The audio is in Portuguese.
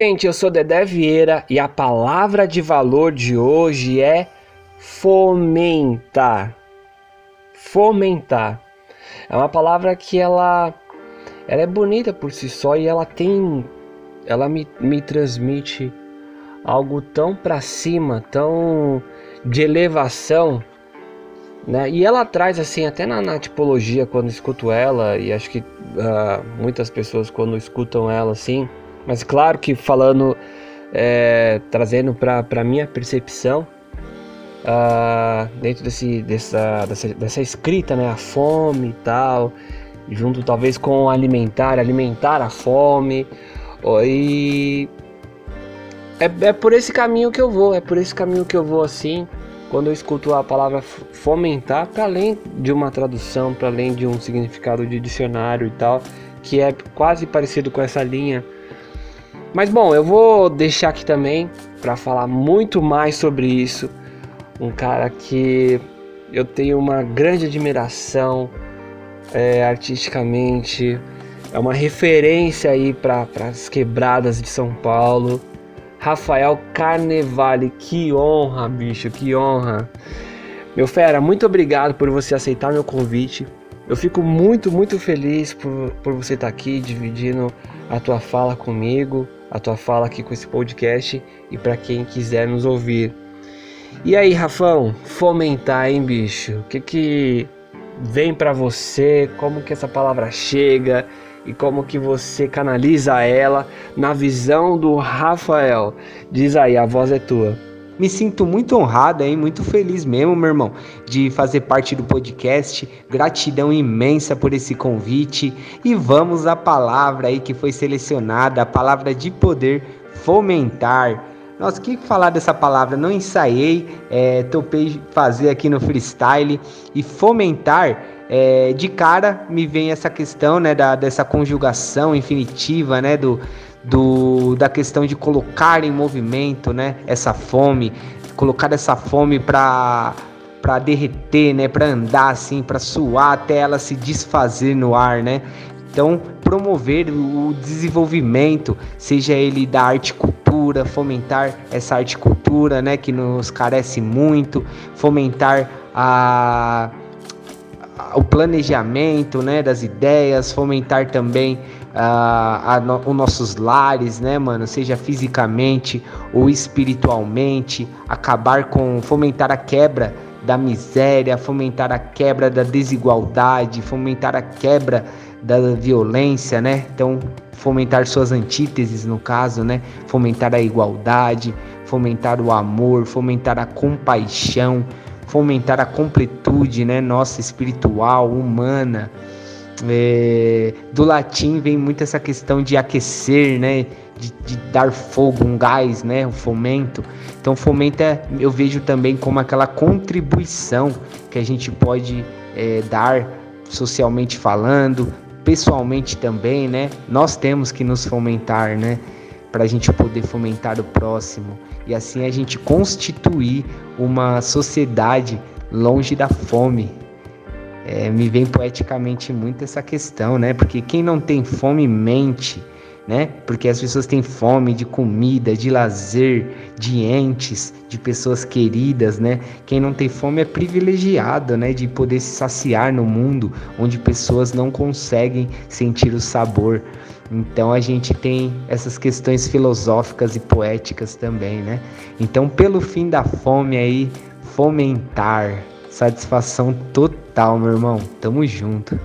Gente, eu sou Dedé Vieira e a palavra de valor de hoje é fomentar. Fomentar. É uma palavra que ela, ela é bonita por si só e ela tem, ela me, me transmite algo tão para cima, tão de elevação, né? E ela traz assim até na, na tipologia quando escuto ela e acho que uh, muitas pessoas quando escutam ela assim mas claro que falando, é, trazendo para minha percepção, uh, dentro desse, dessa, dessa, dessa escrita, né, a fome e tal, junto talvez com alimentar, alimentar a fome, e é, é por esse caminho que eu vou, é por esse caminho que eu vou assim, quando eu escuto a palavra fomentar, para além de uma tradução, para além de um significado de dicionário e tal, que é quase parecido com essa linha mas bom, eu vou deixar aqui também para falar muito mais sobre isso. Um cara que eu tenho uma grande admiração é, artisticamente, é uma referência aí para as quebradas de São Paulo. Rafael Carnevale, que honra, bicho, que honra. Meu fera, muito obrigado por você aceitar meu convite. Eu fico muito, muito feliz por, por você estar aqui dividindo a tua fala comigo a tua fala aqui com esse podcast e para quem quiser nos ouvir. E aí, Rafão, fomentar, hein, bicho? O que que vem para você? Como que essa palavra chega e como que você canaliza ela na visão do Rafael? Diz aí, a voz é tua. Me sinto muito honrado, hein? Muito feliz mesmo, meu irmão, de fazer parte do podcast. Gratidão imensa por esse convite. E vamos à palavra aí que foi selecionada, a palavra de poder fomentar. Nossa, o que falar dessa palavra? Não ensaiei, é, topei fazer aqui no freestyle e fomentar. É, de cara me vem essa questão né, da, dessa conjugação infinitiva, né, do, do, da questão de colocar em movimento, né, essa fome, colocar essa fome para para derreter, né, para andar assim, para suar até ela se desfazer no ar, né? Então, promover o desenvolvimento, seja ele da arte cultura, fomentar essa arte cultura, né, que nos carece muito, fomentar a o planejamento, né, das ideias, fomentar também a, a no, os nossos lares, né, mano? Seja fisicamente ou espiritualmente, acabar com fomentar a quebra da miséria, fomentar a quebra da desigualdade, fomentar a quebra da violência, né? Então, fomentar suas antíteses no caso, né? Fomentar a igualdade, fomentar o amor, fomentar a compaixão, fomentar a completude, né? Nossa espiritual, humana. É, do latim vem muito essa questão de aquecer, né? De, de, dar fogo, um gás, né? O fomento. Então, fomenta eu vejo também como aquela contribuição que a gente pode é, dar socialmente falando, pessoalmente também, né? Nós temos que nos fomentar, né? Para a gente poder fomentar o próximo e assim a gente constituir uma sociedade longe da fome, é, me vem poeticamente muito essa questão, né? Porque quem não tem fome mente, né? Porque as pessoas têm fome de comida, de lazer, de entes, de pessoas queridas, né? Quem não tem fome é privilegiado, né? De poder se saciar no mundo onde pessoas não conseguem sentir o sabor. Então a gente tem essas questões filosóficas e poéticas também, né? Então, pelo fim da fome aí, fomentar Satisfação total, meu irmão. Tamo junto.